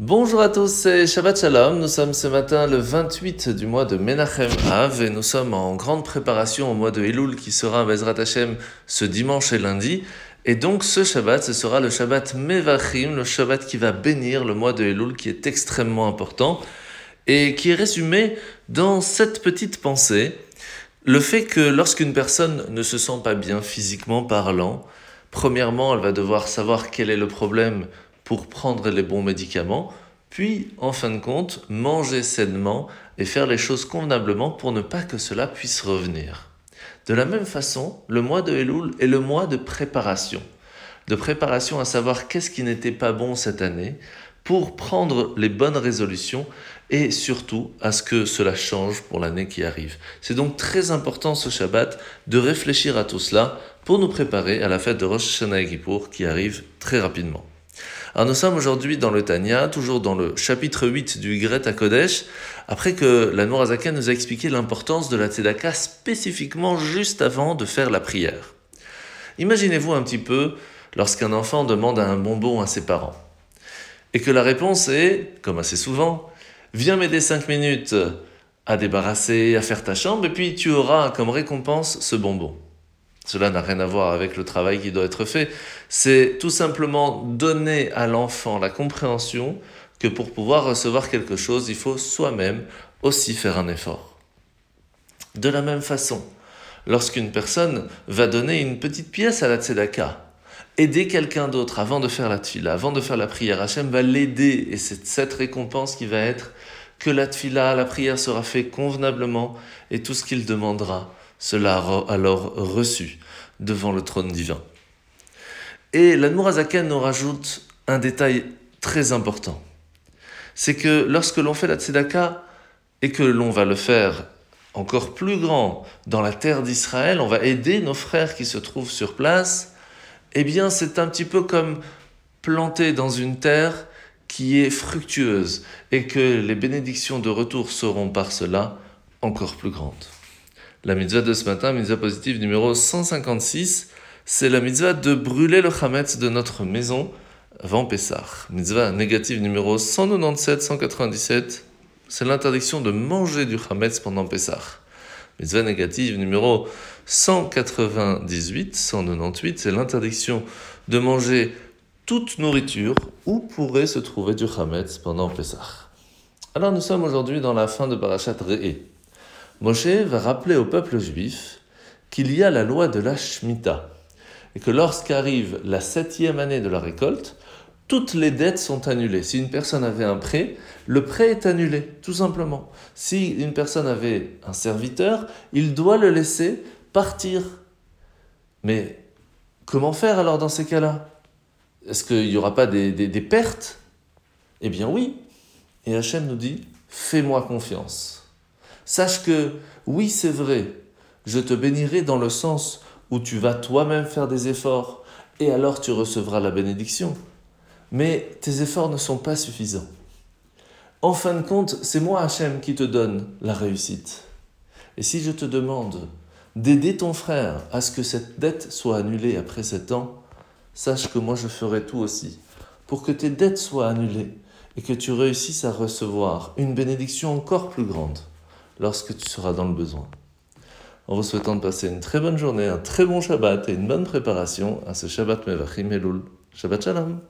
Bonjour à tous, c'est Shabbat Shalom. Nous sommes ce matin le 28 du mois de Menachem Av et nous sommes en grande préparation au mois de Elul qui sera Bezrat Hashem ce dimanche et lundi. Et donc ce Shabbat, ce sera le Shabbat Mevachim, le Shabbat qui va bénir le mois de Elul qui est extrêmement important et qui est résumé dans cette petite pensée. Le fait que lorsqu'une personne ne se sent pas bien physiquement parlant, premièrement, elle va devoir savoir quel est le problème pour prendre les bons médicaments, puis en fin de compte manger sainement et faire les choses convenablement pour ne pas que cela puisse revenir. De la même façon, le mois de Elul est le mois de préparation. De préparation à savoir qu'est-ce qui n'était pas bon cette année pour prendre les bonnes résolutions et surtout à ce que cela change pour l'année qui arrive. C'est donc très important ce Shabbat de réfléchir à tout cela pour nous préparer à la fête de Rosh Hashanah Kippour qui arrive très rapidement. Alors nous sommes aujourd'hui dans le Tanya, toujours dans le chapitre 8 du Gret à Kodesh, après que la Nourazakan nous a expliqué l'importance de la Tzedaka spécifiquement juste avant de faire la prière. Imaginez-vous un petit peu lorsqu'un enfant demande un bonbon à ses parents. Et que la réponse est, comme assez souvent, viens m'aider 5 minutes à débarrasser, à faire ta chambre, et puis tu auras comme récompense ce bonbon. Cela n'a rien à voir avec le travail qui doit être fait. C'est tout simplement donner à l'enfant la compréhension que pour pouvoir recevoir quelque chose, il faut soi-même aussi faire un effort. De la même façon, lorsqu'une personne va donner une petite pièce à la tzedaka, aider quelqu'un d'autre avant de faire la tfila, avant de faire la prière, Hachem va l'aider et c'est cette récompense qui va être que la tfila, la prière sera faite convenablement et tout ce qu'il demandera cela alors reçu devant le trône divin. Et la Nourazaken nous rajoute un détail très important. C'est que lorsque l'on fait la tzedaka et que l'on va le faire encore plus grand dans la terre d'Israël, on va aider nos frères qui se trouvent sur place, eh bien c'est un petit peu comme planter dans une terre qui est fructueuse et que les bénédictions de retour seront par cela encore plus grandes. La mitzvah de ce matin, mitzvah positive numéro 156, c'est la mitzvah de brûler le chametz de notre maison avant Pessah. Mitzvah négative numéro 197-197, c'est l'interdiction de manger du chametz pendant Pessah. Mitzvah négative numéro 198-198, c'est l'interdiction de manger toute nourriture où pourrait se trouver du chametz pendant Pessah. Alors nous sommes aujourd'hui dans la fin de Parashat Re'e. Moshe va rappeler au peuple juif qu'il y a la loi de la Shemitah et que lorsqu'arrive la septième année de la récolte, toutes les dettes sont annulées. Si une personne avait un prêt, le prêt est annulé, tout simplement. Si une personne avait un serviteur, il doit le laisser partir. Mais comment faire alors dans ces cas-là? Est-ce qu'il n'y aura pas des, des pertes? Eh bien oui. Et Hachem nous dit, fais-moi confiance. Sache que, oui, c'est vrai, je te bénirai dans le sens où tu vas toi-même faire des efforts, et alors tu recevras la bénédiction. Mais tes efforts ne sont pas suffisants. En fin de compte, c'est moi, Hachem, qui te donne la réussite. Et si je te demande d'aider ton frère à ce que cette dette soit annulée après sept ans, sache que moi je ferai tout aussi pour que tes dettes soient annulées et que tu réussisses à recevoir une bénédiction encore plus grande lorsque tu seras dans le besoin. En vous souhaitant de passer une très bonne journée, un très bon Shabbat et une bonne préparation à ce Shabbat Mevachim Elul. Shabbat Shalom